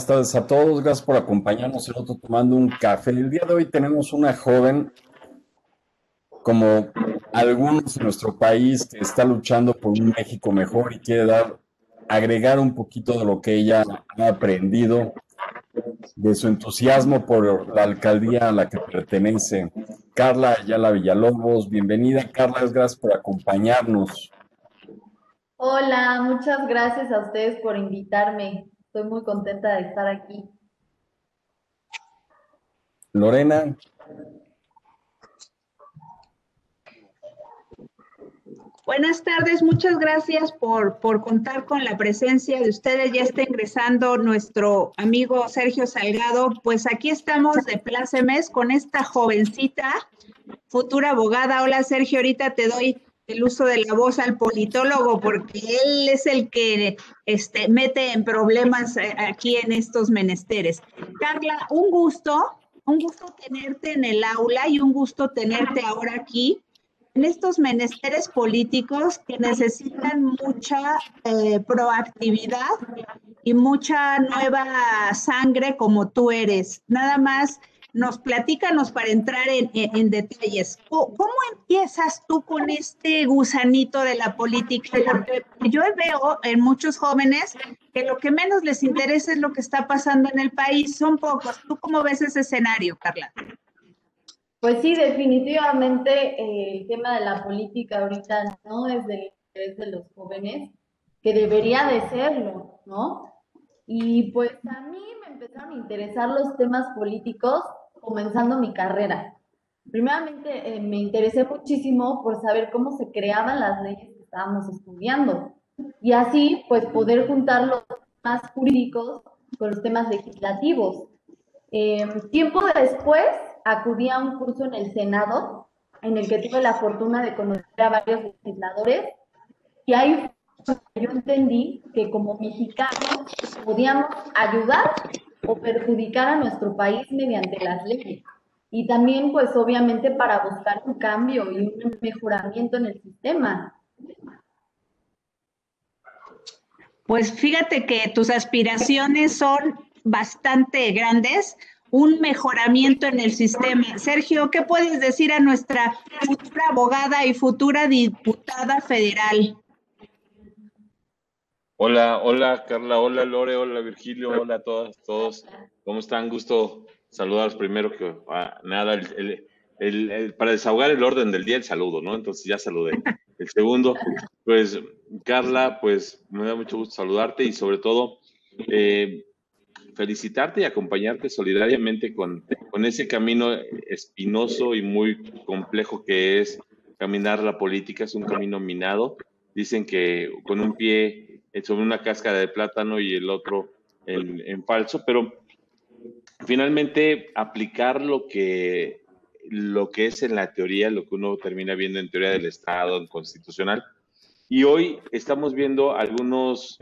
buenas tardes a todos. Gracias por acompañarnos el otro tomando un café. El día de hoy tenemos una joven, como algunos en nuestro país, que está luchando por un México mejor y quiere dar, agregar un poquito de lo que ella ha aprendido, de su entusiasmo por la alcaldía a la que pertenece. Carla Ayala Villalobos, bienvenida. Carla, gracias por acompañarnos. Hola, muchas gracias a ustedes por invitarme. Estoy muy contenta de estar aquí. Lorena. Buenas tardes, muchas gracias por, por, contar con la presencia de ustedes. Ya está ingresando nuestro amigo Sergio Salgado. Pues aquí estamos de plácemes con esta jovencita, futura abogada. Hola Sergio, ahorita te doy el uso de la voz al politólogo, porque él es el que este, mete en problemas eh, aquí en estos menesteres. Carla, un gusto, un gusto tenerte en el aula y un gusto tenerte ahora aquí en estos menesteres políticos que necesitan mucha eh, proactividad y mucha nueva sangre como tú eres. Nada más nos platícanos para entrar en, detalles. ¿Cómo, empiezas tú con este gusanito de la política? Porque yo veo en muchos jóvenes que lo que menos les interesa es lo que está pasando en el país. Son pocos. ¿Tú cómo ves ese escenario, Carla? Pues sí, definitivamente eh, el tema de la política ahorita no es del interés de los jóvenes, que debería de serlo, ¿no? Y pues a mí me empezaron a interesar los temas políticos comenzando mi carrera. Primeramente, eh, me interesé muchísimo por saber cómo se creaban las leyes que estábamos estudiando y así, pues, poder juntar los temas jurídicos con los temas legislativos. Eh, tiempo después, acudí a un curso en el Senado, en el que tuve la fortuna de conocer a varios legisladores, y ahí yo entendí que como mexicanos podíamos ayudar o perjudicar a nuestro país mediante las leyes. Y también, pues obviamente, para buscar un cambio y un mejoramiento en el sistema. Pues fíjate que tus aspiraciones son bastante grandes, un mejoramiento en el sistema. Sergio, ¿qué puedes decir a nuestra futura abogada y futura diputada federal? Hola, hola Carla, hola Lore, hola Virgilio, hola a todas, todos. ¿Cómo están? Gusto saludarlos primero que ah, nada, para desahogar el orden del día, el saludo, ¿no? Entonces ya saludé. El segundo, pues Carla, pues me da mucho gusto saludarte y sobre todo eh, felicitarte y acompañarte solidariamente con, con ese camino espinoso y muy complejo que es caminar la política, es un camino minado. Dicen que con un pie sobre una cáscara de plátano y el otro en, falso, pero finalmente aplicar lo que, lo que es en la teoría, lo que uno termina viendo en teoría del Estado, en constitucional. Y hoy estamos viendo algunos,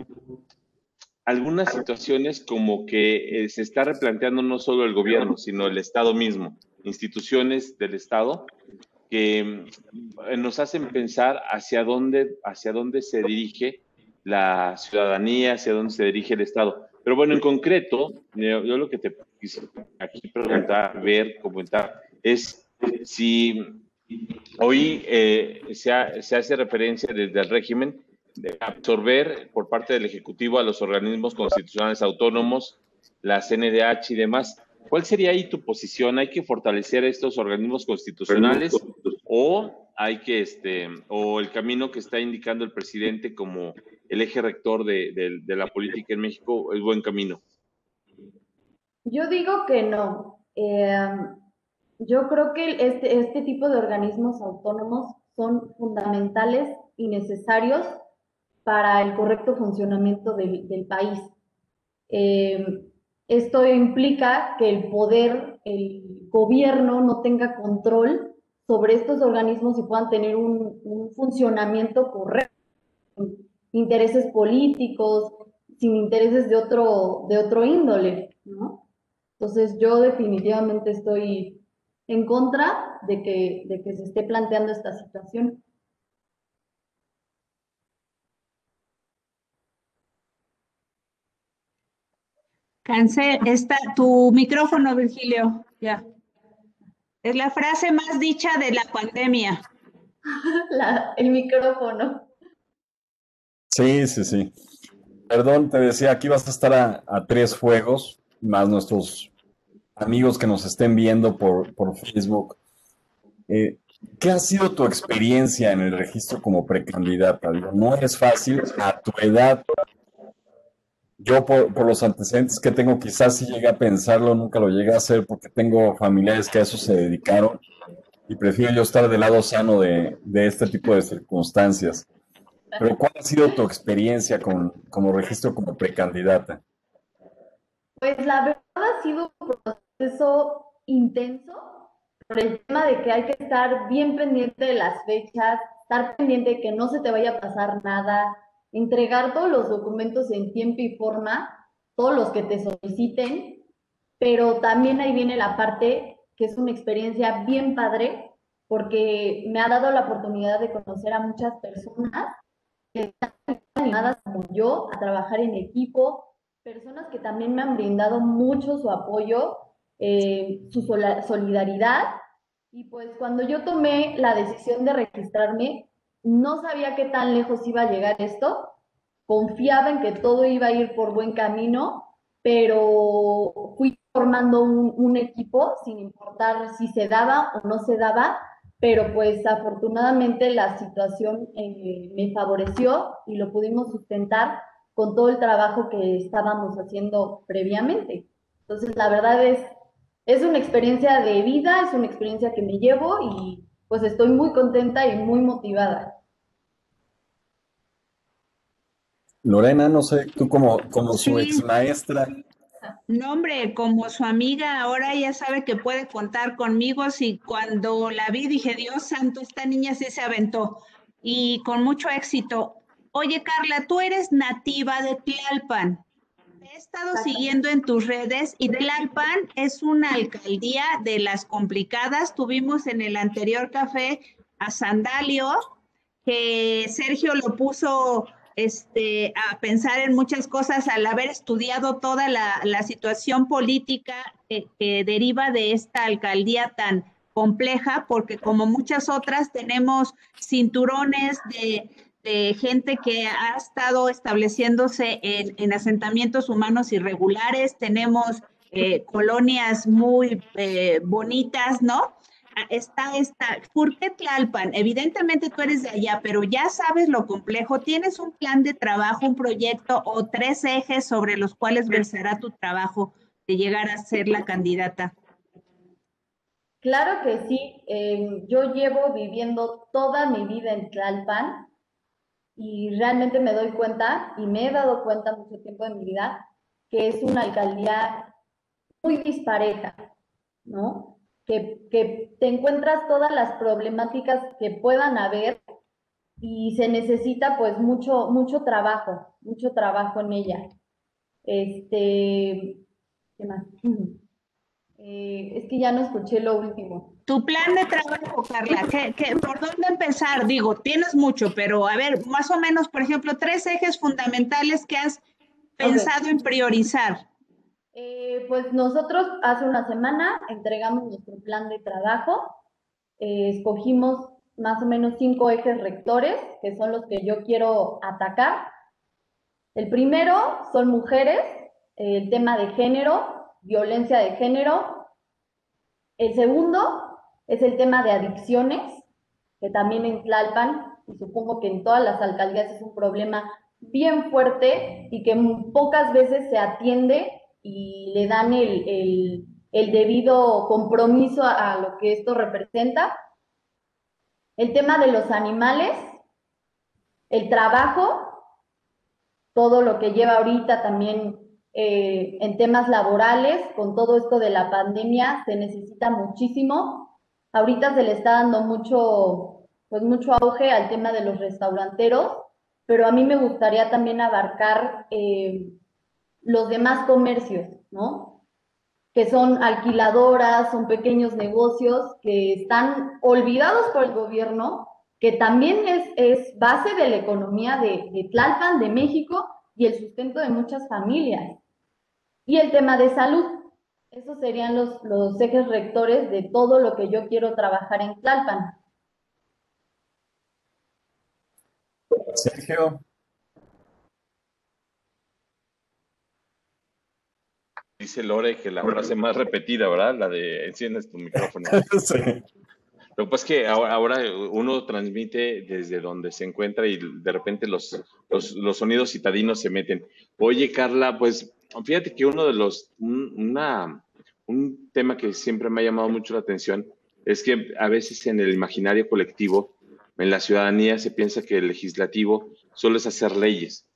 algunas situaciones como que eh, se está replanteando no solo el gobierno, sino el Estado mismo, instituciones del Estado que mm, nos hacen pensar hacia dónde, hacia dónde se dirige la ciudadanía, hacia dónde se dirige el Estado. Pero bueno, en concreto, yo, lo que te quise aquí preguntar, ver, comentar, es si hoy eh, se, hace referencia desde el régimen de absorber por parte del Ejecutivo a los organismos constitucionales autónomos, la CNDH y demás. ¿Cuál sería ahí tu posición? ¿Hay que fortalecer estos organismos constitucionales o hay que, este, o el camino que está indicando el presidente como el eje rector de, la política en México es buen camino? Yo digo que no. Eh, yo creo que este, este tipo de organismos autónomos son fundamentales y necesarios para el correcto funcionamiento del, país. Eh, esto implica que el poder, el gobierno no tenga control sobre estos organismos y puedan tener un, un funcionamiento correcto intereses políticos, sin intereses de otro, de otro índole, ¿no? Entonces yo definitivamente estoy en contra de que, de que se esté planteando esta situación. Cancel, está tu micrófono, Virgilio. Ya. Es la frase más dicha de la pandemia. el micrófono. Sí, sí, sí. Perdón, te decía, aquí vas a estar a, tres juegos, más nuestros amigos que nos estén viendo por, Facebook. Eh, ¿Qué ha sido tu experiencia en el registro como precandidata? no es fácil a tu edad. Yo por, los antecedentes que tengo, quizás si llegué a pensarlo, nunca lo llegué a hacer porque tengo familiares que a eso se dedicaron y prefiero yo estar del lado sano de, este tipo de circunstancias. Pero ¿cuál ha sido tu experiencia con, como registro como precandidata? Pues la verdad ha sido un proceso intenso por el tema de que hay que estar bien pendiente de las fechas, estar pendiente de que no se te vaya a pasar nada, entregar todos los documentos en tiempo y forma, todos los que te soliciten, pero también ahí viene la parte que es una experiencia bien padre, porque me ha dado la oportunidad de conocer a muchas personas que están animadas como yo a trabajar en equipo, personas que también me han brindado mucho su apoyo eh, su solidaridad. Y pues cuando yo tomé la decisión de registrarme, no sabía qué tan lejos iba a llegar esto. Confiaba en que todo iba a ir por buen camino, pero fui formando un, equipo sin importar si se daba o no se daba, pero pues afortunadamente la situación eh, me favoreció y lo pudimos sustentar con todo el trabajo que estábamos haciendo previamente. Entonces, la verdad es es una experiencia de vida, es una experiencia que me llevo y pues estoy muy contenta y muy motivada. Lorena, no sé, tú como, como su ex maestra. No, hombre, como su amiga, ahora ya sabe que puede contar conmigo. Si cuando la vi dije, Dios santo, esta niña sí se aventó y con mucho éxito. Oye, Carla, tú eres nativa de Tlalpan he estado siguiendo en tus redes y Tlalpan es una alcaldía de las complicadas. Tuvimos en el anterior café a Sandalio, que Sergio lo puso este, a pensar en muchas cosas al haber estudiado toda la, situación política que, deriva de esta alcaldía tan compleja, porque como muchas otras tenemos cinturones de gente que ha estado estableciéndose en, asentamientos humanos irregulares, tenemos eh, colonias muy eh, bonitas, ¿no? Está esta, ¿por qué Tlalpan? Evidentemente tú eres de allá, pero ya sabes lo complejo, tienes un plan de trabajo, un proyecto o tres ejes sobre los cuales versará tu trabajo de llegar a ser la candidata. Claro que sí, em, yo llevo viviendo toda mi vida en Tlalpan, y realmente me doy cuenta, y me he dado cuenta mucho tiempo de mi vida, que es una alcaldía muy dispareja, ¿no? Que, que te encuentras todas las problemáticas que puedan haber y se necesita pues mucho, mucho trabajo, mucho trabajo en ella. Este, ¿qué más? Eh, es que ya no escuché lo último. Tu plan de trabajo, Carla, ¿qué, por dónde empezar? Digo, tienes mucho, pero a ver, más o menos, por ejemplo, tres ejes fundamentales que has pensado en priorizar. Eh, pues nosotros hace una semana entregamos nuestro plan de trabajo, eh, escogimos más o menos cinco ejes rectores, que son los que yo quiero atacar. El primero son mujeres, el tema de género, violencia de género. El segundo es el tema de adicciones, que también en Tlalpan, y supongo que en todas las alcaldías es un problema bien fuerte y que pocas veces se atiende y le dan el, debido compromiso a, lo que esto representa. El tema de los animales, el trabajo, todo lo que lleva ahorita también eh, en temas laborales, con todo esto de la pandemia, se necesita muchísimo. Ahorita se le está dando mucho, pues mucho auge al tema de los restauranteros, pero a mí me gustaría también abarcar eh, los demás comercios, ¿no? Que son alquiladoras, son pequeños negocios que están olvidados por el gobierno, que también es, base de la economía de, de Tlalpan, de México, y el sustento de muchas familias. y el tema de salud. Esos serían los, los ejes rectores de todo lo que yo quiero trabajar en Tlalpan. Sergio. Dice Lore que la frase más repetida, ¿verdad? La de enciendes tu micrófono. Lo que pasa es que ahora, uno transmite desde donde se encuentra y de repente los, los, sonidos citadinos se meten. Oye, Carla, pues fíjate que uno de los, una, un tema que siempre me ha llamado mucho la atención es que a veces en el imaginario colectivo, en la ciudadanía, se piensa que el legislativo solo es hacer leyes.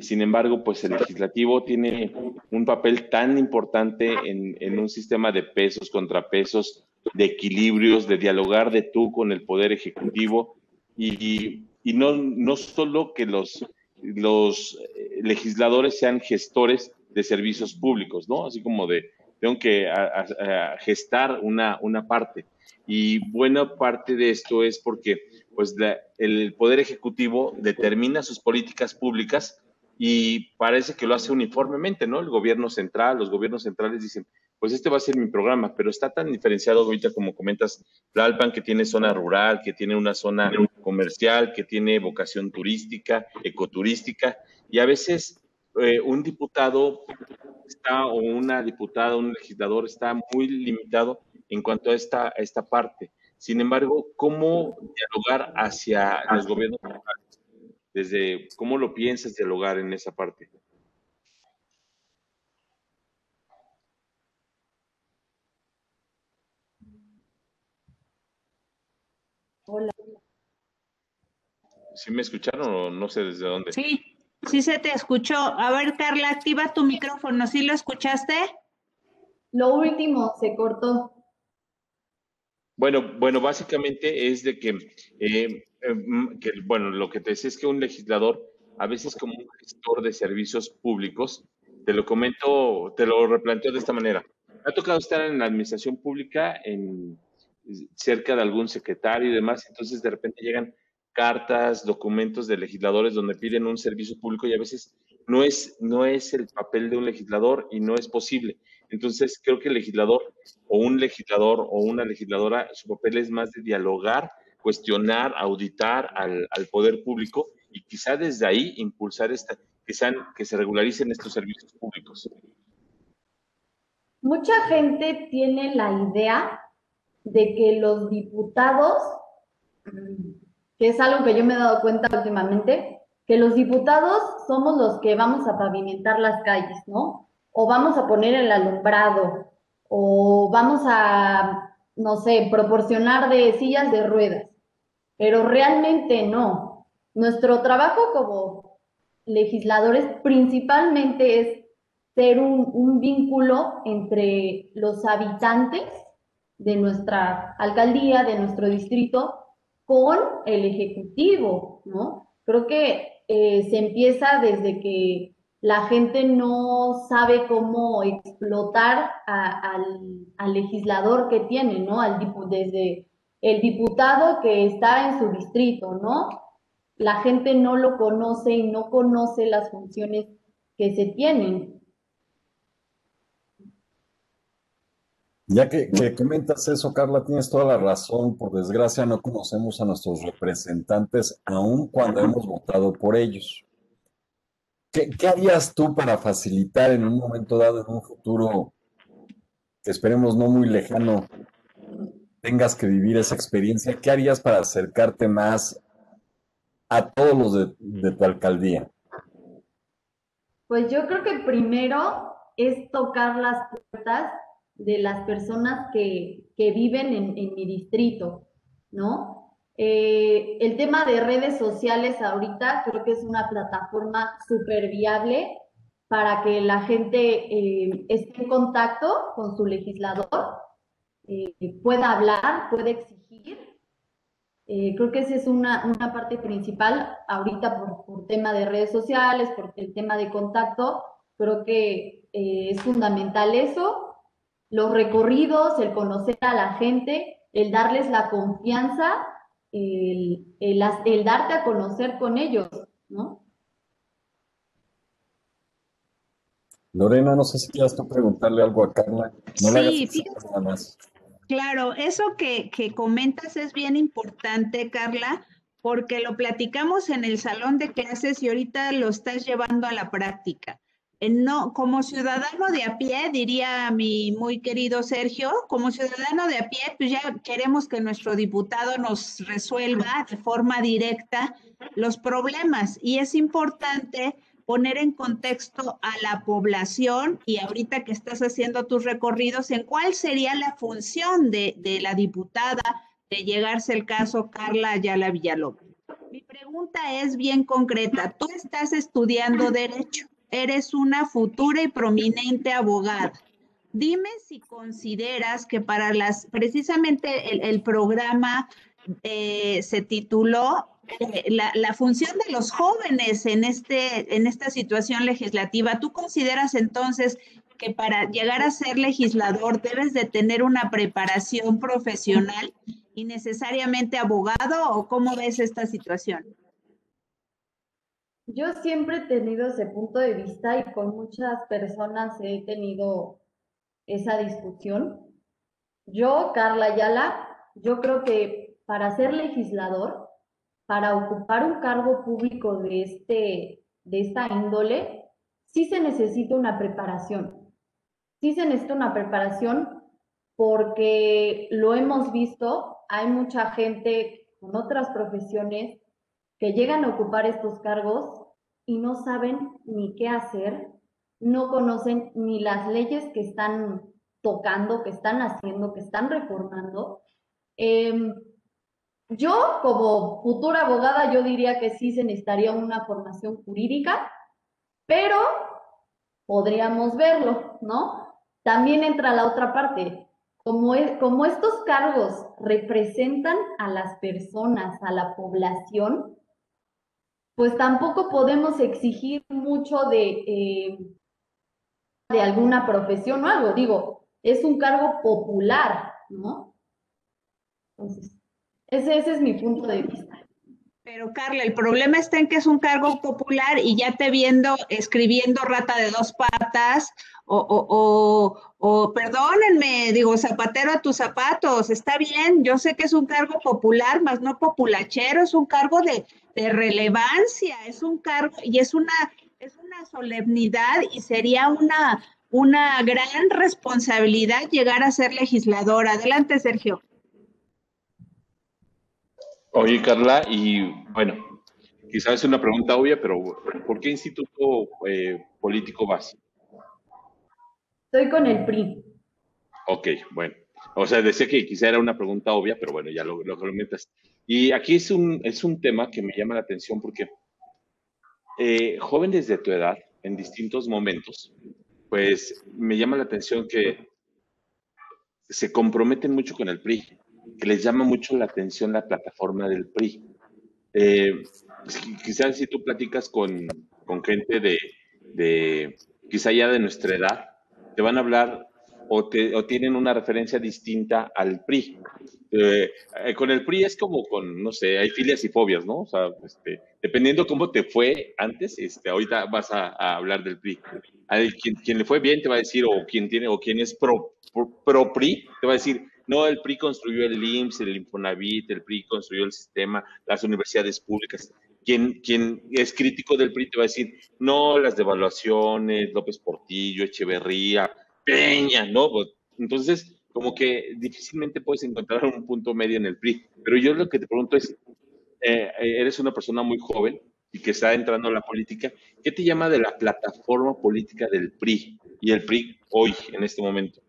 Sin embargo, pues el legislativo tiene un papel tan importante en, en un sistema de pesos, contrapesos, de equilibrios, de dialogar de tú con el poder ejecutivo y, y no, no solo que los, los legisladores sean gestores de servicios públicos, ¿no? Así como de, tengo que gestar una, una parte. Y buena parte de esto es porque pues, el Poder Ejecutivo determina sus políticas públicas y parece que lo hace uniformemente, ¿no? El gobierno central, los gobiernos centrales dicen, pues este va a ser mi programa, pero está tan diferenciado ahorita como comentas, Tlalpan, que tiene zona rural, que tiene una zona comercial, que tiene vocación turística, ecoturística, y a veces eh, un diputado está, o una diputada, un legislador está muy limitado en cuanto a esta, esta parte. Sin embargo, ¿cómo dialogar hacia los gobiernos locales? Desde, ¿Cómo lo piensas dialogar en esa parte? Hola. ¿Sí me escucharon o no sé desde dónde? Sí, sí se te escuchó. A ver, Carla, activa tu micrófono. ¿Sí lo escuchaste? Lo último, se cortó. Bueno, bueno, básicamente es de que, eh, em, que, bueno, lo que te decía es que un legislador, a veces como un gestor de servicios públicos, te lo comento, te lo replanteo de esta manera. Me ha tocado estar en la administración pública en cerca de algún secretario y demás, entonces de repente llegan cartas, documentos de legisladores donde piden un servicio público y a veces no es, no es el papel de un legislador y no es posible. Entonces creo que el legislador o un legislador o una legisladora, su papel es más de dialogar, cuestionar, auditar al, al poder público y quizá desde ahí impulsar esta, que, sean, que se regularicen estos servicios públicos. Mucha gente tiene la idea de que los diputados, que es algo que yo me he dado cuenta últimamente, que los diputados somos los que vamos a pavimentar las calles, ¿no? O vamos a poner el alumbrado, o vamos a, no sé, proporcionar de sillas de ruedas. Pero realmente no. Nuestro trabajo como legisladores principalmente es ser un, vínculo entre los habitantes de nuestra alcaldía, de nuestro distrito, con el Ejecutivo, ¿no? Creo que eh, se empieza desde que la gente no sabe cómo explotar al, legislador que tiene, ¿no? Al, desde el diputado que está en su distrito, ¿no? La gente no lo conoce y no conoce las funciones que se tienen. Ya que, comentas eso, Carla, tienes toda la razón. Por desgracia, no conocemos a nuestros representantes aun cuando hemos votado por ellos. ¿Qué, harías tú para facilitar en un momento dado, en un futuro esperemos no muy lejano, tengas que vivir esa experiencia? ¿Qué harías para acercarte más a todos los de, tu alcaldía? Pues yo creo que primero es tocar las puertas de las personas que, viven en, mi distrito, ¿no? Eh, el tema de redes sociales ahorita creo que es una plataforma súper viable para que la gente eh, esté en contacto con su legislador, eh, pueda hablar, pueda exigir. creo que esa es una, parte principal ahorita por, por, tema de redes sociales, por el tema de contacto. Creo que es fundamental eso los recorridos, el conocer a la gente, el darles la confianza, el, darte a conocer con ellos, ¿no? Lorena, no sé si quieras tú preguntarle algo a Carla. No sí, fíjate. Claro, eso que, que comentas es bien importante, Carla, porque lo platicamos en el salón de clases y ahorita lo estás llevando a la práctica. No, como ciudadano de a pie, diría mi muy querido Sergio, como ciudadano de a pie, pues ya queremos que nuestro diputado nos resuelva de forma directa los problemas y es importante poner en contexto a la población y ahorita que estás haciendo tus recorridos, en cuál sería la función de, la diputada de llegarse el caso Carla Ayala Villalobos. Mi pregunta es bien concreta. Tú estás estudiando derecho, eres una futura y prominente abogada. Dime si consideras que para las, precisamente el, programa eh, se tituló la, función de los jóvenes en, este, en esta situación legislativa, ¿tú consideras entonces que para llegar a ser legislador debes de tener una preparación profesional y necesariamente abogado o cómo ves esta situación? Yo siempre he tenido ese punto de vista y con muchas personas he tenido esa discusión. Yo, Carla Ayala, yo creo que para ser legislador para ocupar un cargo público de, este, de esta índole, sí se necesita una preparación. Sí se necesita una preparación porque lo hemos visto, hay mucha gente con otras profesiones que llegan a ocupar estos cargos y no saben ni qué hacer, no conocen ni las leyes que están tocando, que están haciendo, que están reformando. Em, yo, como futura abogada, yo diría que sí se necesitaría una formación jurídica, pero podríamos verlo, ¿no? También entra la otra parte. Como, como estos cargos representan a las personas, a la población, pues tampoco podemos exigir mucho de, eh, de alguna profesión o algo. Digo, es un cargo popular, ¿no? Entonces, ese, es mi punto de vista. Pero Carla, el problema está en que es un cargo popular y ya te viendo escribiendo rata de dos patas o, o, o, perdónenme, digo, zapatero a tus zapatos, está bien, yo sé que es un cargo popular, más no populachero, es un cargo de, de relevancia, es un cargo y es una, es una solemnidad y sería una, una gran responsabilidad llegar a ser legislador. Adelante, Sergio. Oye, Carla, y bueno, quizás es una pregunta obvia, pero ¿por qué instituto eh, político vas? Estoy con el PRI. Ok, bueno. O sea, decía que quizá era una pregunta obvia, pero bueno, ya lo, lo comentas. Y aquí es un, es un tema que me llama la atención porque eh, jóvenes de tu edad, en distintos momentos, pues me llama la atención que se comprometen mucho con el PRI que les llama mucho la atención la plataforma del PRI. Eh, quizás si tú platicas con, con gente de, de, quizá ya de nuestra edad, te van a hablar o, te, o tienen una referencia distinta al PRI. Eh, eh, con el PRI es como con, no sé, hay filias y fobias, ¿no? O sea, este, dependiendo cómo te fue antes, este, ahorita vas a, a hablar del PRI. quien, quien, le fue bien te va a decir, o quien tiene, o quien es pro, pro, pro PRI, te va a decir, no, el PRI construyó el IMSS, el Infonavit, el PRI construyó el sistema, las universidades públicas. Quien, quien es crítico del PRI te va a decir, no, las devaluaciones, López Portillo, Echeverría, Peña, ¿no? Pues, entonces, como que difícilmente puedes encontrar un punto medio en el PRI. Pero yo lo que te pregunto es, eh, eres una persona muy joven y que está entrando a la política, ¿qué te llama de la plataforma política del PRI y el PRI hoy, en este momento?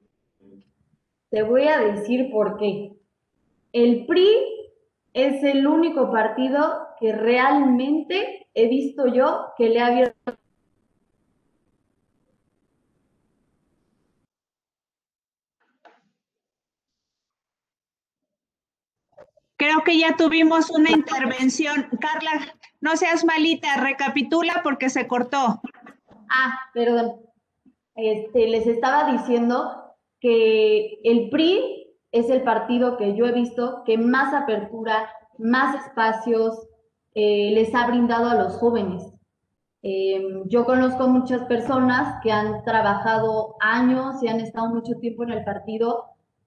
Te voy a decir por qué. El PRI es el único partido que realmente he visto yo que le ha abierto Creo que ya tuvimos una intervención. Carla, no seas malita, recapitula porque se cortó. Ah, perdón. Este, les estaba diciendo que el PRI es el partido que yo he visto que más apertura, más espacios eh, les ha brindado a los jóvenes. Em, yo conozco muchas personas que han trabajado años y han estado mucho tiempo en el partido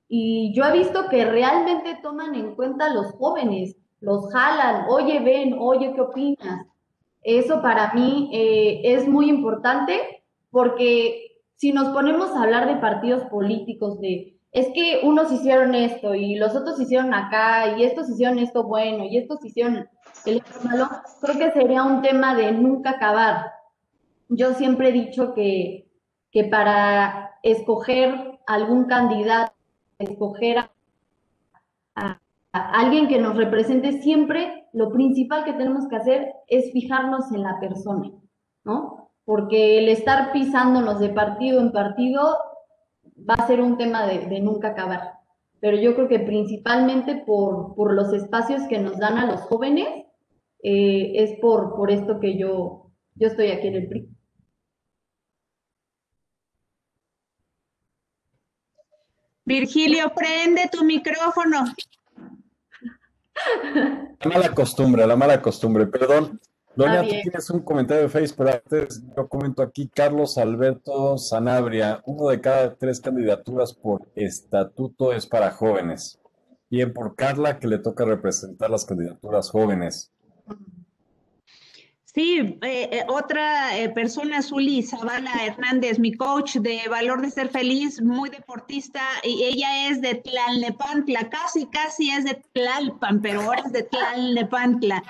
y yo he visto que realmente toman en cuenta a los jóvenes, los jalan, oye, ven, oye, ¿qué opinas? Eso para mí eh, es muy importante porque si nos ponemos a hablar de partidos políticos, de es que unos hicieron esto y los otros hicieron acá y estos hicieron esto bueno y estos hicieron el malo, creo que sería un tema de nunca acabar. Yo siempre he dicho que, que para escoger algún candidato, escoger a, alguien que nos represente, siempre lo principal que tenemos que hacer es fijarnos en la persona, ¿no? Porque el estar pisándonos de partido en partido va a ser un tema de, nunca acabar. Pero yo creo que principalmente por, por, los espacios que nos dan a los jóvenes, eh, es por, por esto que yo, yo estoy aquí en el PRI. Virgilio, prende tu micrófono. La mala costumbre, la mala costumbre, perdón. Doña, tú tienes un comentario de Facebook, pero antes yo comento aquí, Carlos Alberto Sanabria, uno de cada tres candidaturas por estatuto es para jóvenes. Bien por Carla, que le toca representar las candidaturas jóvenes. Sí, eh, eh, otra eh, persona, Zuli Zavala Hernández, mi coach de Valor de Ser Feliz, muy deportista, y ella es de Tlalnepantla, casi, casi es de Tlalpan, pero ahora es de Tlalnepantla.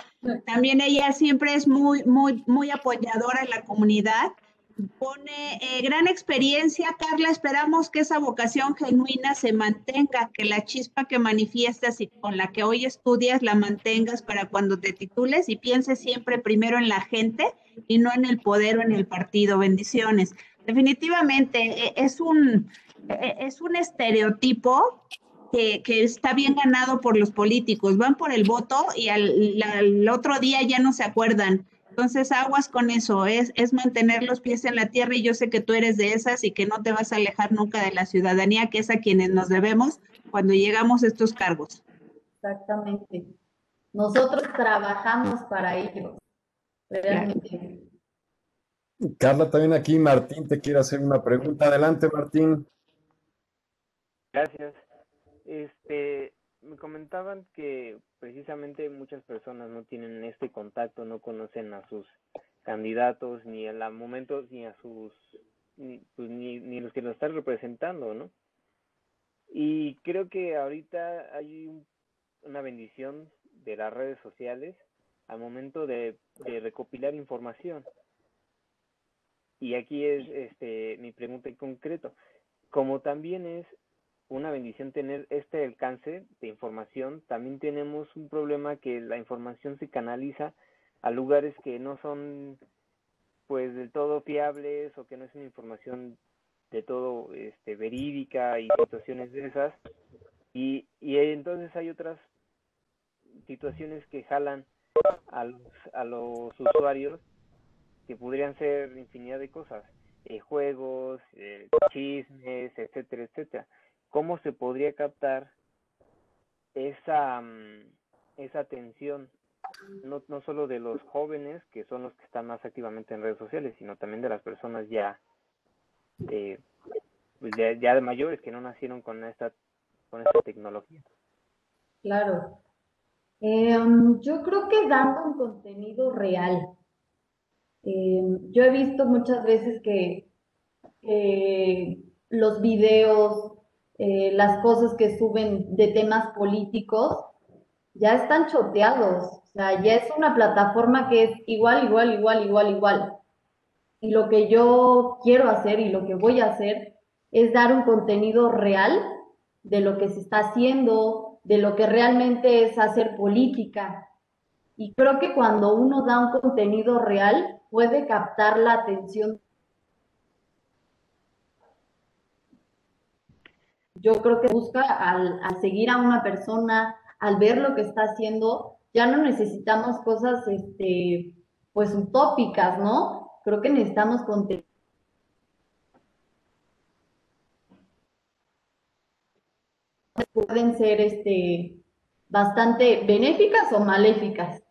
También ella siempre es muy, muy, muy apoyadora en la comunidad Pone eh, gran experiencia, Carla. Esperamos que esa vocación genuina se mantenga, que la chispa que manifiestas y con la que hoy estudias la mantengas para cuando te titules y pienses siempre primero en la gente y no en el poder o en el partido. Bendiciones. Definitivamente e, es un, e, es un estereotipo que, está bien ganado por los políticos. Van por el voto y al otro día ya no se acuerdan entonces, aguas con eso, es, es mantener los pies en la tierra y yo sé que tú eres de esas y que no te vas a alejar nunca de la ciudadanía, que es a quienes nos debemos cuando llegamos a estos cargos. Exactamente. Nosotros trabajamos para ellos. Realmente. Carla, también aquí Martín te quiere hacer una pregunta. Adelante, Martín. Gracias. Este, me comentaban que precisamente muchas personas no tienen este contacto, no conocen a sus candidatos ni a momentos ni a sus ni, pues, ni, ni los que nos están representando, ¿no? Y creo que ahorita hay una bendición de las redes sociales al momento de, de recopilar información. Y aquí es este mi pregunta en concreto. Como también es una bendición tener este alcance de información. También tenemos un problema que la información se canaliza a lugares que no son pues del todo fiables o que no es una información de todo este verídica y situaciones de esas y, y entonces hay otras situaciones que jalan a los, a los usuarios que podrían ser infinidad de cosas eh, juegos eh, chismes etcétera etcétera cómo se podría captar esa, mm, esa atención, no, no solo de los jóvenes, que son los que están más activamente en redes sociales, sino también de las personas ya, eh, pues ya, de mayores que no nacieron con esta, con esta tecnología. Claro. Em, yo creo que dando un contenido real. Em, yo he visto muchas veces que los videos eh, las cosas que suben de temas políticos, ya están choteados. O sea, ya es una plataforma que es igual, igual, igual, igual, igual. Y lo que yo quiero hacer y lo que voy a hacer es dar un contenido real de lo que se está haciendo, de lo que realmente es hacer política. Y creo que cuando uno da un contenido real, puede captar la atención yo creo que busca al, seguir a una persona, al ver lo que está haciendo, ya no necesitamos cosas, este, pues utópicas, ¿no? Creo que necesitamos contenido. Pueden ser, este, bastante benéficas o maléficas.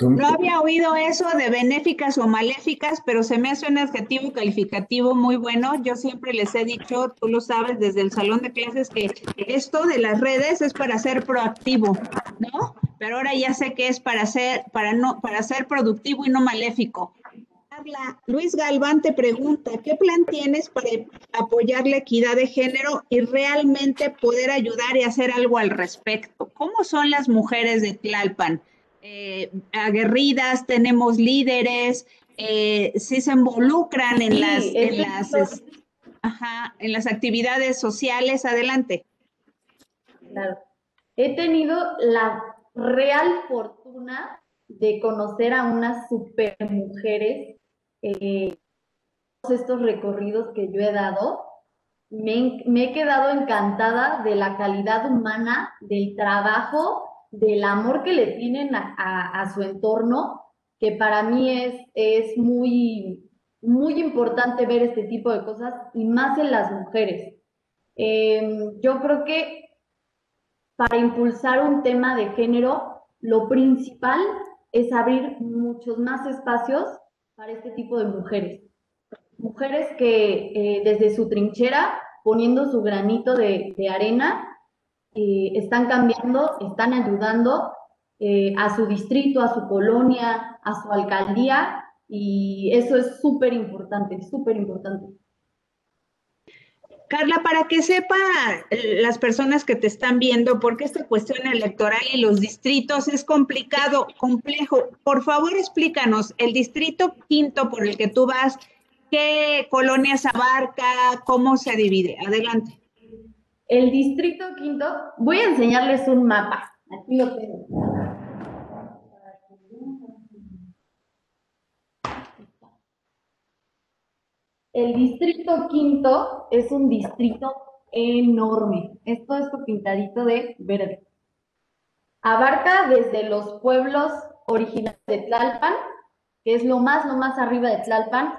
No había oído eso de benéficas o maléficas, pero se me hace un adjetivo calificativo muy bueno. Yo siempre les he dicho, tú lo sabes desde el salón de clases, que esto de las redes es para ser proactivo, ¿no? Pero ahora ya sé que es para ser, para no, para ser productivo y no maléfico. Luis Galván te pregunta, ¿qué plan tienes para apoyar la equidad de género y realmente poder ayudar y hacer algo al respecto? ¿Cómo son las mujeres de Tlalpan? Eh, aguerridas, tenemos líderes, eh, si se involucran en las, en las, en las actividades sociales, adelante. Claro. He tenido la real fortuna de conocer a unas super mujeres eh, estos recorridos que yo he dado, me, he quedado encantada de la calidad humana, del trabajo, del amor que le tienen a, su entorno, que para mí es, es muy, muy importante ver este tipo de cosas y más en las mujeres. Em, yo creo que para impulsar un tema de género, lo principal es abrir muchos más espacios para este tipo de mujeres. Mujeres que eh, desde su trinchera, poniendo su granito de, arena, eh, están cambiando, están ayudando eh, a su distrito, a su colonia, a su alcaldía, y eso es súper importante, súper importante. Carla, para que sepa las personas que te están viendo, porque esta cuestión electoral y los distritos es complicado, complejo, por favor explícanos, el distrito quinto por el que tú vas, ¿qué colonias abarca? ¿Cómo se divide? Adelante. El distrito quinto, voy a enseñarles un mapa. Aquí lo tengo. El distrito quinto es un distrito enorme. Es todo esto pintadito de verde. Abarca desde los pueblos originales de Tlalpan, que es lo más, lo más arriba de Tlalpan.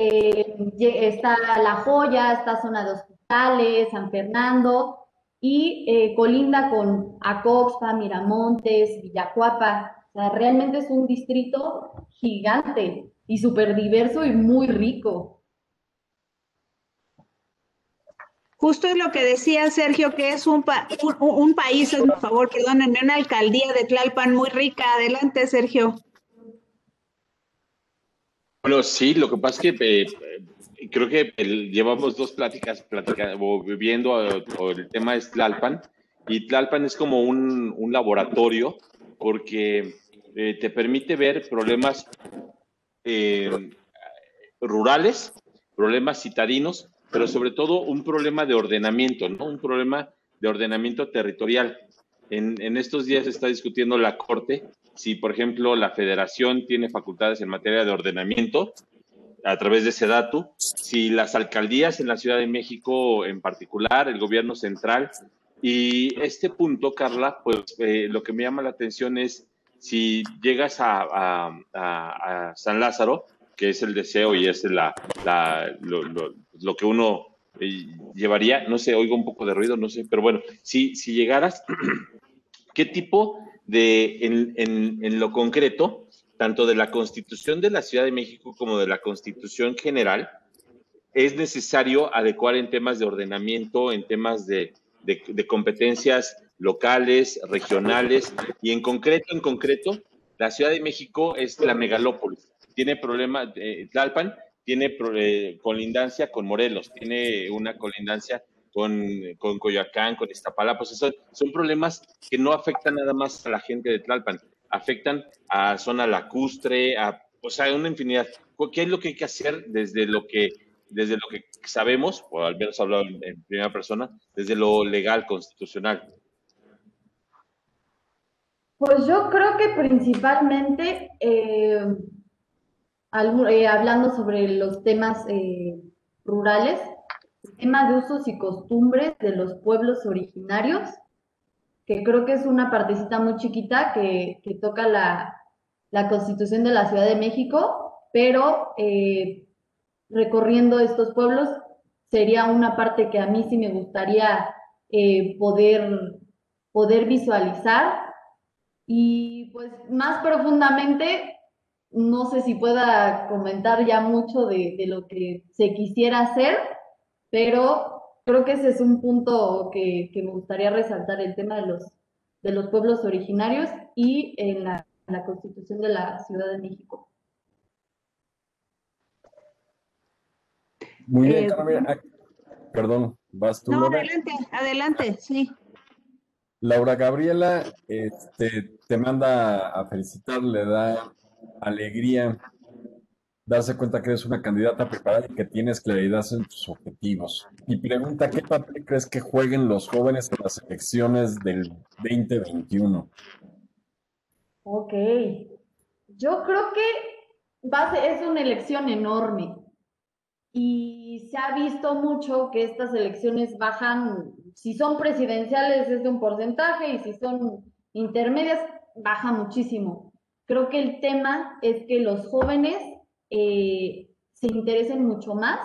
Eh, está La Joya, está zona de hospitales, San Fernando, y eh, colinda con Acoxpa, Miramontes, Villacuapa. O sea, realmente es un distrito gigante y súper diverso y muy rico. Justo es lo que decía Sergio, que es un, un, país, por favor, perdón, en una alcaldía de Tlalpan muy rica. Adelante, Sergio. Bueno, sí, lo que pasa es que eh, creo que llevamos dos pláticas, viendo eh, el tema de Tlalpan, y Tlalpan es como un, laboratorio porque eh, te permite ver problemas rurales, problemas citadinos, pero sobre todo un problema de ordenamiento, ¿no? Un problema de ordenamiento territorial. En, estos días se está discutiendo la Corte si, por ejemplo, la Federación tiene facultades en materia de ordenamiento a través de ese dato, si las alcaldías en la Ciudad de México en particular, el gobierno central. Y este punto, Carla, pues eh, lo que me llama la atención es si llegas a, a San Lázaro, que es el deseo y es la, lo, que uno eh, llevaría, no sé, oigo un poco de ruido, no sé, pero bueno, si, si llegaras, ¿qué tipo de, en, en, lo concreto, tanto de la Constitución de la Ciudad de México como de la Constitución general, es necesario adecuar en temas de ordenamiento, en temas de, de, competencias locales, regionales, y en concreto, en concreto, la Ciudad de México es la megalópolis tiene problemas, eh, Tlalpan tiene eh, colindancia con Morelos, tiene una colindancia con, con Coyoacán, con Iztapalapa, pues son, son problemas que no afectan nada más a la gente de Tlalpan, afectan a zona lacustre, a, o sea, una infinidad. ¿Qué es lo que hay que hacer desde lo que, desde lo que sabemos, o al menos hablado en, primera persona, desde lo legal, constitucional? Pues yo creo que principalmente eh, eh, hablando sobre los temas eh, rurales, tema de usos y costumbres de los pueblos originarios, que creo que es una partecita muy chiquita que, toca la, constitución de la Ciudad de México, pero eh, recorriendo estos pueblos sería una parte que a mí sí me gustaría poder, poder visualizar. Y pues más profundamente, no sé si pueda comentar ya mucho de, lo que se quisiera hacer, pero creo que ese es un punto que, me gustaría resaltar, el tema de los, de los pueblos originarios y en la, constitución de la Ciudad de México. Muy bien, eh, Perdón, vas tú. No, adelante, adelante, sí. Laura Gabriela este, te manda a felicitar, le da alegría darse cuenta que eres una candidata preparada y que tienes claridad en tus objetivos. Y pregunta, ¿qué papel crees que jueguen los jóvenes en las elecciones del 2021? Ok, yo creo que es una elección enorme y se ha visto mucho que estas elecciones bajan si son presidenciales es de un porcentaje y si son intermedias baja muchísimo. Creo que el tema es que los jóvenes eh, se interesen mucho más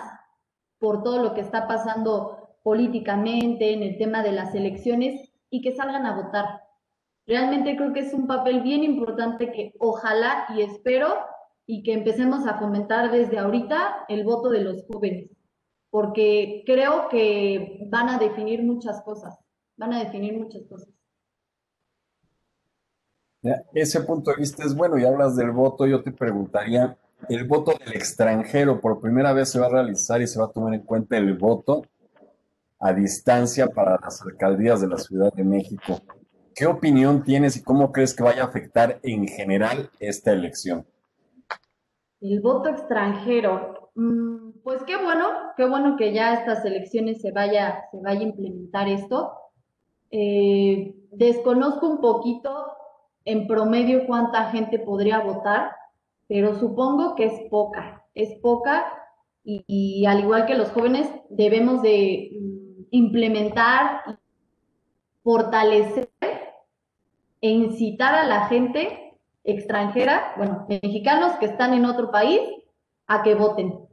por todo lo que está pasando políticamente en el tema de las elecciones y que salgan a votar. Realmente creo que es un papel bien importante que ojalá y espero y que empecemos a fomentar desde ahorita el voto de los jóvenes porque creo que van a definir muchas cosas, van a definir muchas cosas. Ese punto de vista es bueno y hablas del voto, yo te preguntaría, el voto del extranjero por primera vez se va a realizar y se va a tomar en cuenta el voto a distancia para las alcaldías de la Ciudad de México. ¿Qué opinión tienes y cómo crees que vaya a afectar en general esta elección? El voto extranjero. Mm, pues qué bueno, qué bueno que ya estas elecciones se vaya, se vaya a implementar esto. Eh, desconozco un poquito en promedio cuánta gente podría votar, pero supongo que es poca, es poca y, al igual que los jóvenes debemos de mm, implementar, fortalecer e incitar a la gente extranjera, bueno, mexicanos que están en otro país, a que voten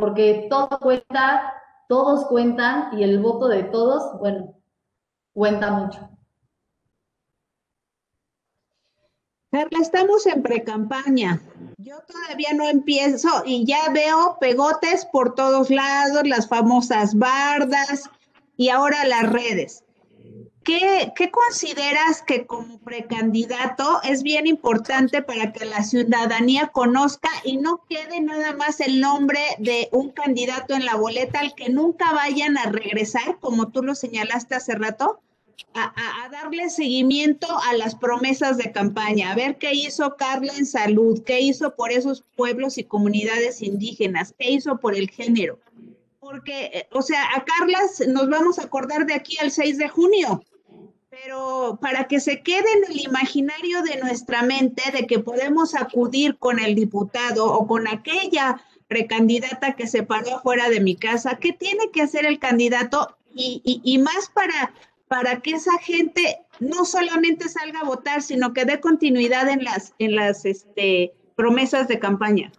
porque todo cuenta, todos cuentan y el voto de todos, bueno, cuenta mucho. Carla, estamos en precampaña. Yo todavía no empiezo y ya veo pegotes por todos lados, las famosas bardas y ahora las redes. ¿Qué, consideras que como precandidato es bien importante para que la ciudadanía conozca y no quede nada más el nombre de un candidato en la boleta al que nunca vayan a regresar, como tú lo señalaste hace rato? A, a, darle seguimiento a las promesas de campaña, a ver qué hizo Carla en salud, qué hizo por esos pueblos y comunidades indígenas, qué hizo por el género. Porque, eh, o sea, a Carla nos vamos a acordar de aquí al 6 de junio, pero para que se quede en el imaginario de nuestra mente de que podemos acudir con el diputado o con aquella precandidata que se paró fuera de mi casa, ¿qué tiene que hacer el candidato? Y, más para, para que esa gente no solamente salga a votar, sino que dé continuidad en las, en las este, promesas de campaña.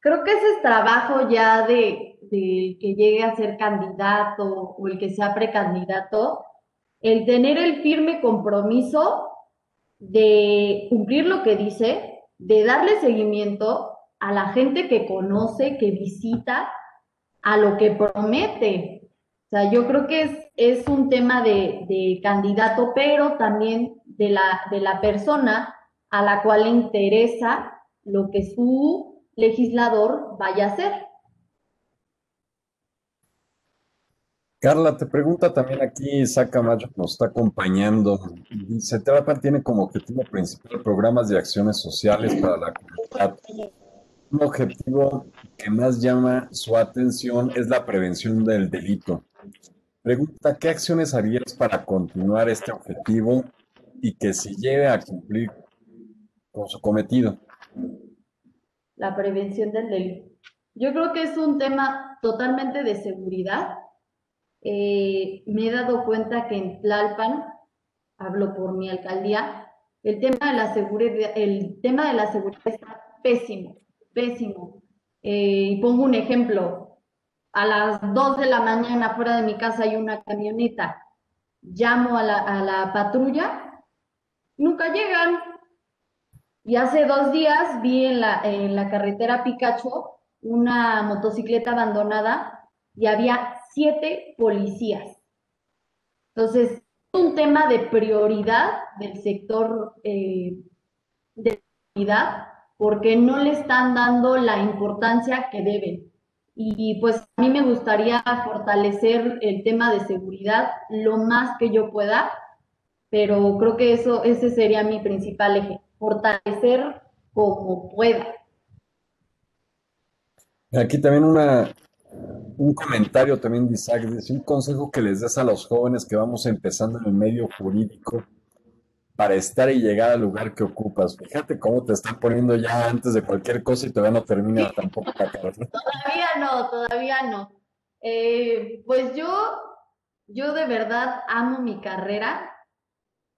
Creo que ese es trabajo ya de, de que llegue a ser candidato o el que sea precandidato, el tener el firme compromiso de cumplir lo que dice, de darle seguimiento a la gente que conoce, que visita, a lo que promete. O sea, yo creo que es, un tema de, candidato, pero también de la, persona a la cual le interesa lo que su legislador vaya a hacer. Carla, te pregunta también aquí, Saca que nos está acompañando. Dice, Terapan tiene como objetivo principal programas de acciones sociales para la comunidad. Un objetivo que más llama su atención es la prevención del delito. Pregunta, ¿qué acciones harías para continuar este objetivo y que se lleve a cumplir con su cometido? La prevención del delito. Yo creo que es un tema totalmente de seguridad eh, me he dado cuenta que en Tlalpan, hablo por mi alcaldía, el tema de la seguridad, el tema de la seguridad está pésimo, pésimo. Eh, y pongo un ejemplo, a las 2 de la mañana fuera de mi casa hay una camioneta, llamo a la, a la patrulla nunca llegan. Y hace dos días vi en la, en la carretera Picacho una motocicleta abandonada y había siete policías. Entonces, es un tema de prioridad del sector eh, de seguridad porque no le están dando la importancia que deben. Y pues a mí me gustaría fortalecer el tema de seguridad lo más que yo pueda, pero creo que eso, ese sería mi principal eje, fortalecer como pueda. Aquí también una, un comentario también de Isaac, un consejo que les des a los jóvenes que vamos empezando en el medio jurídico para estar y llegar al lugar que ocupas. Fíjate cómo te están poniendo ya antes de cualquier cosa y todavía no termina tampoco Todavía no, todavía no. Eh, pues yo, yo de verdad amo mi carrera.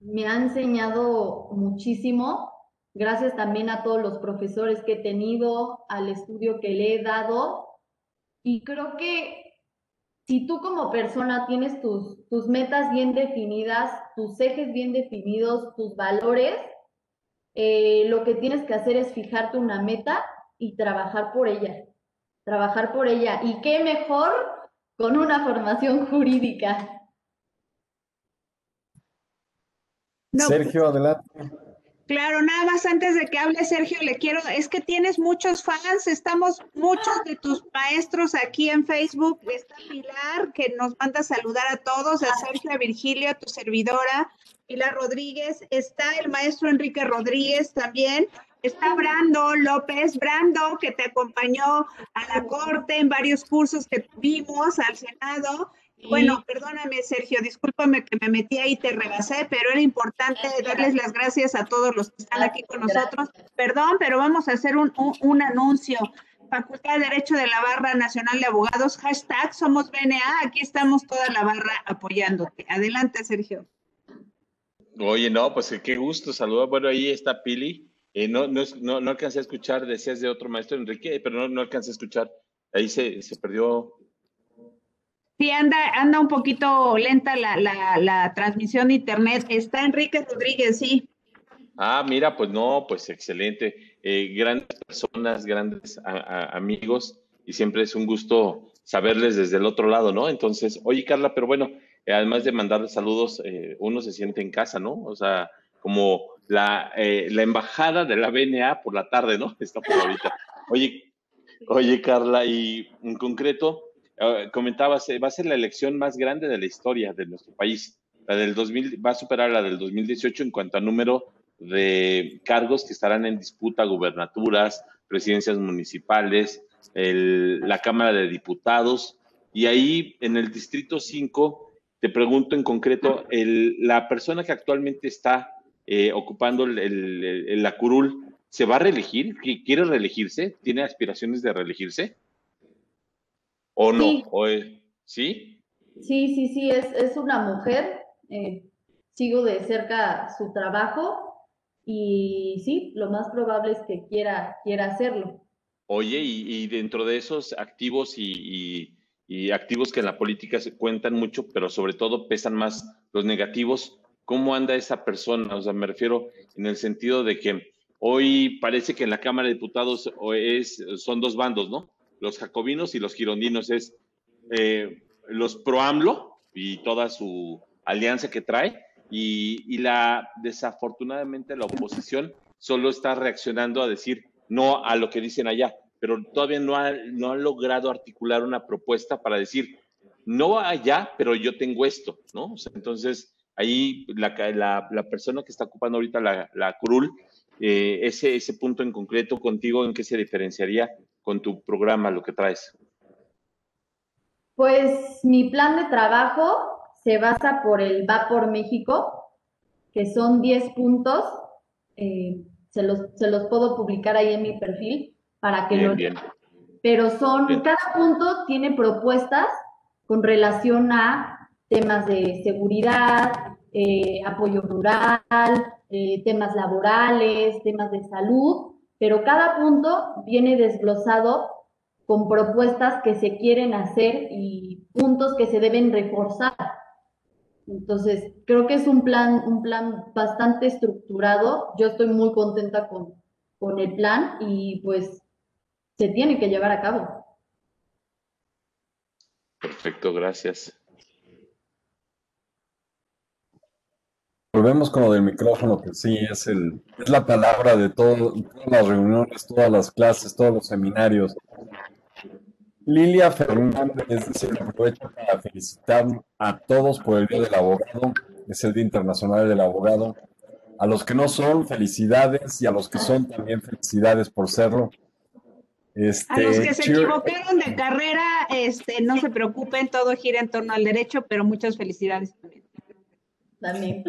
Me ha enseñado muchísimo. Gracias también a todos los profesores que he tenido, al estudio que le he dado. Y creo que si tú como persona tienes tus, tus metas bien definidas, tus ejes bien definidos, tus valores, eh, lo que tienes que hacer es fijarte una meta y trabajar por ella. Trabajar por ella. ¿Y qué mejor con una formación jurídica? Sergio, adelante. Claro, nada más antes de que hable Sergio, le quiero, es que tienes muchos fans, estamos muchos de tus maestros aquí en Facebook, está Pilar, que nos manda a saludar a todos, a Sergio, a Virgilio, a tu servidora, Pilar Rodríguez, está el maestro Enrique Rodríguez también, está Brando López, Brando, que te acompañó a la corte en varios cursos que tuvimos al Senado, bueno, perdóname, Sergio, discúlpame que me metí ahí y te rebasé, pero era importante darles las gracias a todos los que están aquí con nosotros. Perdón, pero vamos a hacer un, un, anuncio. Facultad de Derecho de la Barra Nacional de Abogados, hashtag Somos BNA, aquí estamos toda la barra apoyándote. Adelante, Sergio. Oye, no, pues qué gusto, saludos. Bueno, ahí está Pili. Eh, no, no, no, no, alcancé a escuchar, decías de otro maestro, Enrique, pero no, no alcancé a escuchar. Ahí se, se perdió Sí, anda, anda un poquito lenta la, la, transmisión de internet. Está Enrique Rodríguez, sí. Ah, mira, pues no, pues excelente. Eh, grandes personas, grandes amigos, y siempre es un gusto saberles desde el otro lado, ¿no? Entonces, oye, Carla, pero bueno, además de mandarles saludos, eh, uno se siente en casa, ¿no? O sea, como la, eh, la embajada de la BNA por la tarde, ¿no? Está por ahorita. Oye, oye, Carla, y en concreto, uh, comentabas, va a ser la elección más grande de la historia de nuestro país. La del 2000 va a superar la del 2018 en cuanto a número de cargos que estarán en disputa, gubernaturas, presidencias municipales, la Cámara de Diputados. Y ahí en el Distrito 5, te pregunto en concreto, el, la persona que actualmente está eh, ocupando el, el, la curul, ¿se va a reelegir? ¿Quiere reelegirse? ¿Tiene aspiraciones de reelegirse? ¿O no? Sí. ¿O ¿Sí? Sí, sí, sí, es, es una mujer. Eh, sigo de cerca su trabajo y sí, lo más probable es que quiera, quiera hacerlo. Oye, y, y dentro de esos activos y, y, y, activos que en la política se cuentan mucho, pero sobre todo pesan más los negativos, ¿cómo anda esa persona? O sea, me refiero en el sentido de que hoy parece que en la Cámara de Diputados es, son dos bandos, ¿no? Los jacobinos y los girondinos es eh, los pro AMLO y toda su alianza que trae y, la desafortunadamente la oposición solo está reaccionando a decir no a lo que dicen allá, pero todavía no ha, no ha logrado articular una propuesta para decir no allá, pero yo tengo esto, ¿no? Entonces ahí la, la, la, persona que está ocupando ahorita la, la curul, eh, ese, ese punto en concreto contigo, ¿en qué se diferenciaría con tu programa, lo que traes? Pues mi plan de trabajo se basa por el Va por México, que son 10 puntos. Eh, se, los, se los puedo publicar ahí en mi perfil para que bien, lo... Bien. Pero son, bien. cada punto tiene propuestas con relación a temas de seguridad, eh, apoyo rural, eh, temas laborales, temas de salud, pero cada punto viene desglosado con propuestas que se quieren hacer y puntos que se deben reforzar. Entonces, creo que es un plan, un plan bastante estructurado. Yo estoy muy contenta con, con el plan y pues se tiene que llevar a cabo. Perfecto, gracias. Volvemos con lo del micrófono, que sí, es, el, es la palabra de todo, todas las reuniones, todas las clases, todos los seminarios. Lilia Fernández dice que aprovecho para felicitar a todos por el Día del Abogado, es el Día Internacional del Abogado. A los que no son, felicidades, y a los que son también felicidades por serlo. Este, a los que se equivocaron de carrera, este, no se preocupen, todo gira en torno al derecho, pero muchas felicidades también. También.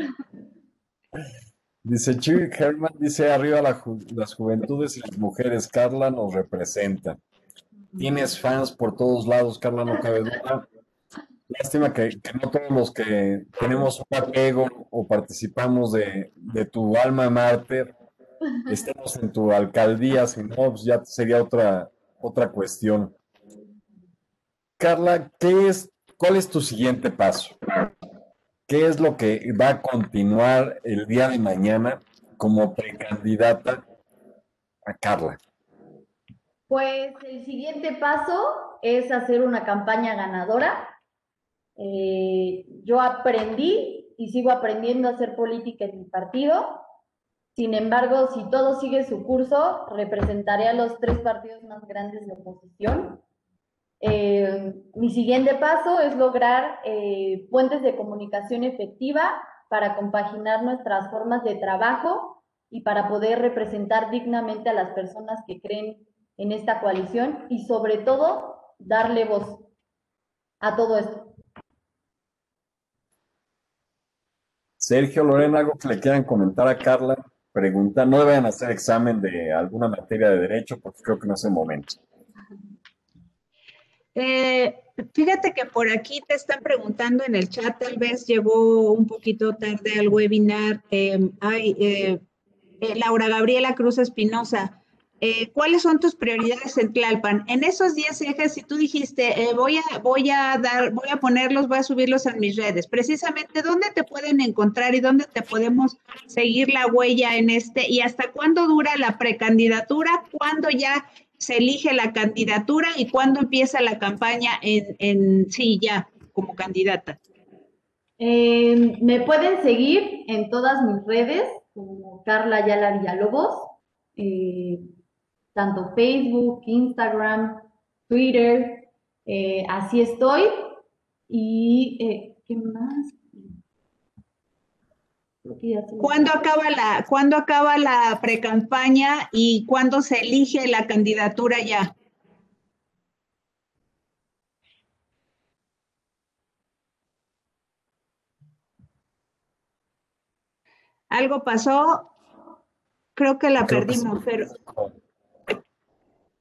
Dice Chiri Herman, dice arriba las juventudes y las mujeres, Carla nos representa. Tienes fans por todos lados, Carla, no cabe duda. Lástima que, no todos los que tenemos un apego o participamos de, tu alma mater estemos en tu alcaldía, si no, pues ya sería otra, otra cuestión. Carla, ¿qué es, ¿cuál es tu siguiente paso? ¿Qué es lo que va a continuar el día de mañana como precandidata a Carla? Pues el siguiente paso es hacer una campaña ganadora. Eh, yo aprendí y sigo aprendiendo a hacer política en mi partido. Sin embargo, si todo sigue su curso, representaré a los tres partidos más grandes de oposición. Eh, mi siguiente paso es lograr eh, puentes de comunicación efectiva para compaginar nuestras formas de trabajo y para poder representar dignamente a las personas que creen en esta coalición y sobre todo darle voz a todo esto. Sergio, Lorena, algo que le quieran comentar a Carla, pregunta, no deben hacer examen de alguna materia de derecho porque creo que no es el momento. Eh, fíjate que por aquí te están preguntando en el chat, tal vez llegó un poquito tarde al webinar. Eh, eh, Laura Gabriela Cruz Espinosa, eh, ¿cuáles son tus prioridades en Tlalpan? En esos 10 ejes, si tú dijiste, eh, voy, a, voy a dar, voy a ponerlos, voy a subirlos en mis redes, precisamente, ¿dónde te pueden encontrar y dónde te podemos seguir la huella en este? ¿Y hasta cuándo dura la precandidatura? ¿Cuándo ya se elige la candidatura y cuándo empieza la campaña en, en sí, ya, como candidata? Eh, me pueden seguir en todas mis redes, como Carla Yala Villalobos. Eh, tanto Facebook, Instagram, Twitter, eh, así estoy. Y, eh, ¿qué más? ¿Cuándo acaba la, ¿cuándo acaba la precampaña y cuándo se elige la candidatura ya? Algo pasó, creo que la perdimos, pero...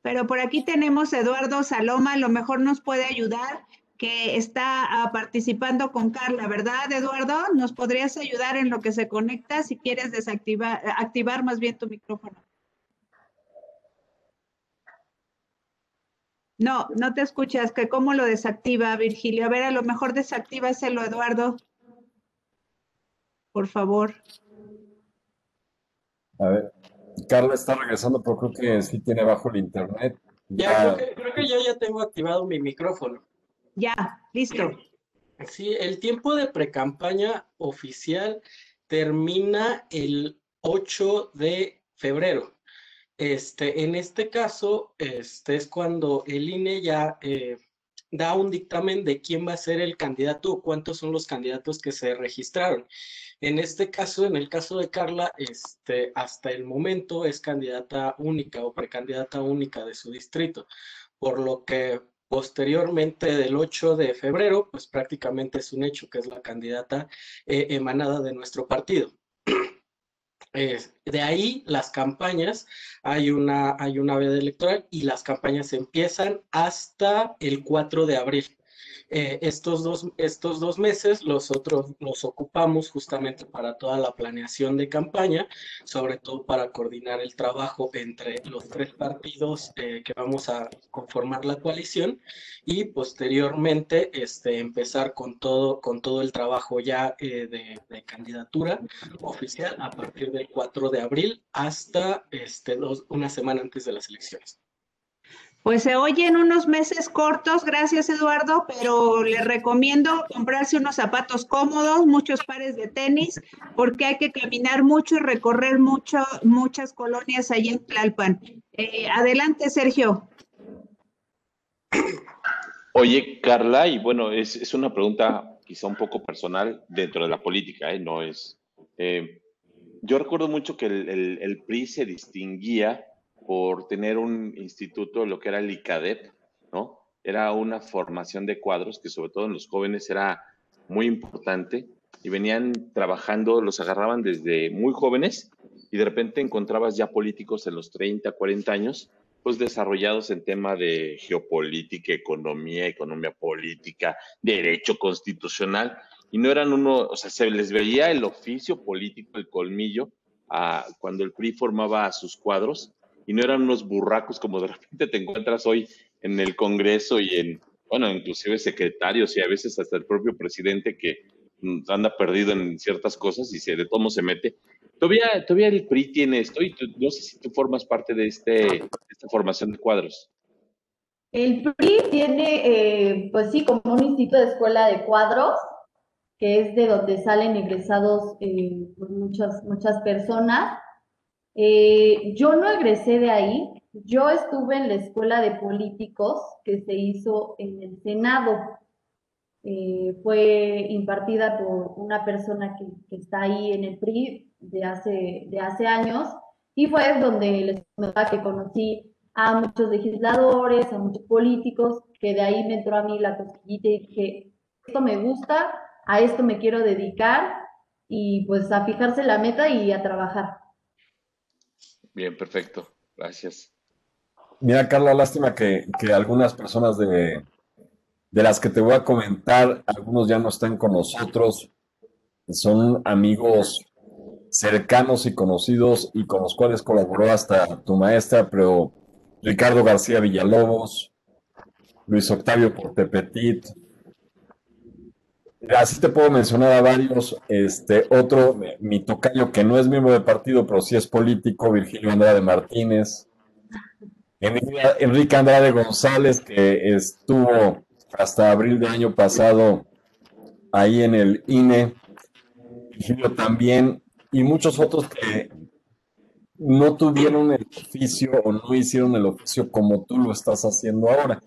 Pero por aquí tenemos a Eduardo Saloma, a lo mejor nos puede ayudar, que está ah, participando con Carla, ¿verdad, Eduardo? ¿Nos podrías ayudar en lo que se conecta si quieres desactivar, activar más bien tu micrófono? No, no te escuchas, que cómo lo desactiva, Virgilio. A ver, a lo mejor desactívaselo, Eduardo. Por favor. A ver. Carla está regresando, pero creo que sí tiene bajo el internet. Ya, Creo, que, yo ya tengo activado mi micrófono. Ya, listo. Sí, el tiempo de precampaña oficial termina el 8 de febrero. Este, en este caso, este es cuando el INE ya eh, da un dictamen de quién va a ser el candidato o cuántos son los candidatos que se registraron. En este caso, en el caso de Carla, este, hasta el momento es candidata única o precandidata única de su distrito, por lo que posteriormente del 8 de febrero, pues prácticamente es un hecho que es la candidata eh, emanada de nuestro partido. de ahí las campañas, hay una, hay una veda electoral y las campañas empiezan hasta el 4 de abril. Eh, estos, dos, estos dos meses los otros los ocupamos justamente para toda la planeación de campaña, sobre todo para coordinar el trabajo entre los tres partidos eh, que vamos a conformar la coalición y posteriormente este, empezar con todo, con todo el trabajo ya eh, de, candidatura oficial a partir del 4 de abril hasta este, dos, una semana antes de las elecciones. Pues se oyen unos meses cortos, gracias Eduardo, pero le recomiendo comprarse unos zapatos cómodos, muchos pares de tenis, porque hay que caminar mucho y recorrer mucho, muchas colonias allí en Tlalpan. Eh, adelante, Sergio. Oye, Carla, y bueno, es, es, una pregunta quizá un poco personal dentro de la política, ¿eh? No es... Eh, yo recuerdo mucho que el, el, el PRI se distinguía por tener un instituto, lo que era el ICADEP, ¿no? Era una formación de cuadros que sobre todo en los jóvenes era muy importante y venían trabajando, los agarraban desde muy jóvenes y de repente encontrabas ya políticos en los 30, 40 años, pues desarrollados en tema de geopolítica, economía, economía política, derecho constitucional, y no eran uno, o sea, se les veía el oficio político, el colmillo, a, cuando el PRI formaba sus cuadros, y no eran unos burracos como de repente te encuentras hoy en el Congreso y en, bueno, inclusive secretarios y a veces hasta el propio presidente que mm, anda perdido en ciertas cosas y se de todo se mete. Todavía, todavía el PRI tiene esto y no sé si tú formas parte de, este, esta formación de cuadros. El PRI tiene, eh, pues sí, como un instituto de escuela de cuadros, que es de donde salen egresados eh, muchas, muchas personas. Eh, yo no egresé de ahí, yo estuve en la escuela de políticos que se hizo en el Senado. Eh, fue impartida por una persona que, está ahí en el PRI de hace, de hace años y fue donde les que conocí a muchos legisladores, a muchos políticos, que de ahí me entró a mí la cosquillita y dije, esto me gusta, a esto me quiero dedicar y pues a fijarse la meta y a trabajar. Bien, perfecto. Gracias. Mira, Carla, lástima que, que algunas personas de, de, las que te voy a comentar, algunos ya no están con nosotros, son amigos cercanos y conocidos y con los cuales colaboró hasta tu maestra, pero Ricardo García Villalobos, Luis Octavio Portepetit, Así te puedo mencionar a varios. Este, otro, mi tocayo que no es miembro del partido, pero sí es político, Virgilio Andrade Martínez. Enrique Andrade González, que estuvo hasta abril del año pasado ahí en el INE. Virgilio también. Y muchos otros que no tuvieron el oficio o no hicieron el oficio como tú lo estás haciendo ahora.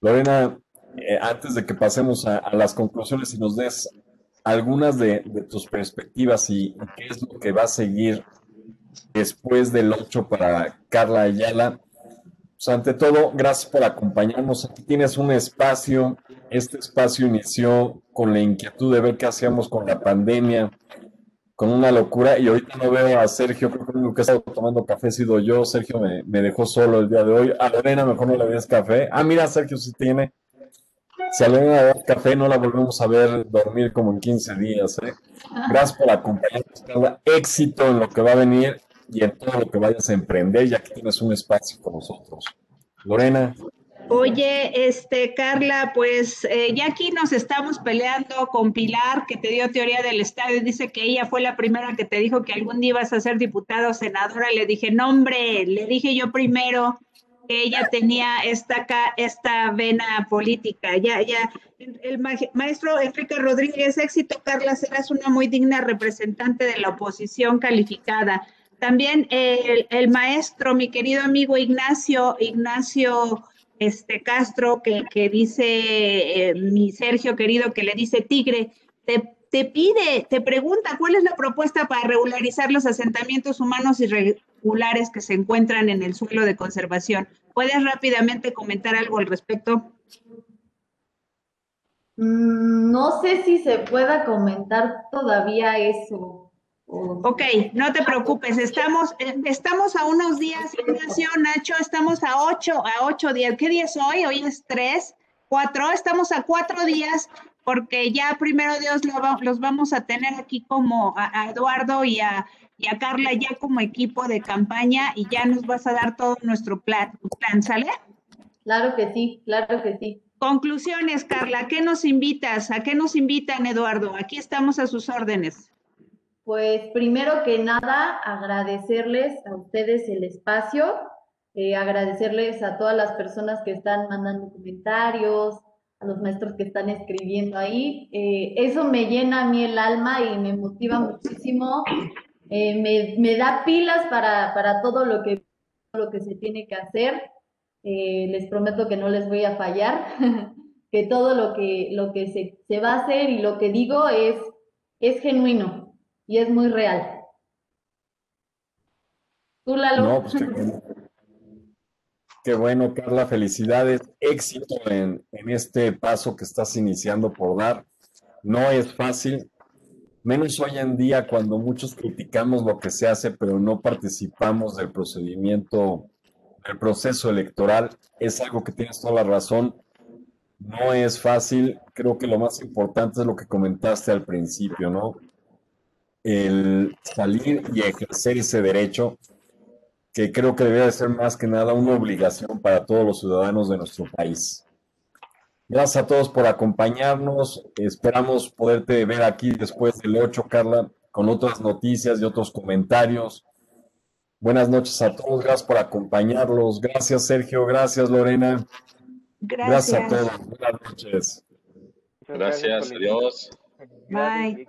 Lorena, eh, antes de que pasemos a, las conclusiones y nos des algunas de, tus perspectivas y, qué es lo que va a seguir después del 8 para Carla Ayala. Pues ante todo, gracias por acompañarnos. Aquí tienes un espacio. Este espacio inició con la inquietud de ver qué hacíamos con la pandemia, con una locura. Y ahorita no veo a Sergio, creo que lo único que estado tomando café he sido yo. Sergio me, me dejó solo el día de hoy. A Lorena mejor no le des café. Ah, mira, Sergio sí tiene. Lorena a dar café, no la volvemos a ver dormir como en 15 días. ¿eh? Gracias por acompañarnos, Carla. Éxito en lo que va a venir y en todo lo que vayas a emprender, ya que tienes un espacio con nosotros. Lorena. Oye, este, Carla, pues eh, ya aquí nos estamos peleando con Pilar, que te dio teoría del Estado, y dice que ella fue la primera que te dijo que algún día ibas a ser diputada o senadora. Le dije, no, hombre, le dije yo primero que ella tenía esta, esta vena política. Ya, ya, el maestro Enrique Rodríguez, éxito, Carla, serás una muy digna representante de la oposición calificada. También el, maestro, mi querido amigo Ignacio, Ignacio este, Castro, que, que dice, eh, mi Sergio querido, que le dice tigre, te, te pide, te pregunta cuál es la propuesta para regularizar los asentamientos humanos que se encuentran en el suelo de conservación. ¿Puedes rápidamente comentar algo al respecto? No sé si se pueda comentar todavía eso. Ok, no te preocupes, estamos, estamos a unos días, Ignacio, Nacho, estamos a ocho, a ocho días. ¿Qué día es hoy? Hoy es tres cuatro, estamos a cuatro días porque ya primero Dios los vamos a tener aquí como a, Eduardo y a, y a, Carla ya como equipo de campaña y ya nos vas a dar todo nuestro plan, plan, ¿sale? Claro que sí, claro que sí. Conclusiones, Carla, ¿qué nos invitas? ¿A qué nos invitan, Eduardo? Aquí estamos a sus órdenes. Pues primero que nada, agradecerles a ustedes el espacio, eh, agradecerles a todas las personas que están mandando comentarios, a los maestros que están escribiendo ahí. Eh, eso me llena a mí el alma y me motiva muchísimo, eh, me, da pilas para, para, todo lo que, lo que se tiene que hacer. les prometo que no les voy a fallar, que todo lo que, lo que se, se va a hacer y lo que digo es, es genuino y es muy real. ¿Tú, Lalo? No, pues qué, bueno, Carla, felicidades, éxito en, en este paso que estás iniciando por dar. No es fácil, menos hoy en día cuando muchos criticamos lo que se hace, pero no participamos del procedimiento, del proceso electoral. Es algo que tienes toda la razón. No es fácil. Creo que lo más importante es lo que comentaste al principio, ¿no? el salir y ejercer ese derecho, que creo que debería de ser más que nada una obligación para todos los ciudadanos de nuestro país. Gracias a todos por acompañarnos. Esperamos poderte ver aquí después del 8, Carla, con otras noticias y otros comentarios. Buenas noches a todos. Gracias por acompañarlos. Gracias, Sergio. Gracias, Lorena. Gracias, a todos. Buenas noches. Gracias. Adiós. Bye.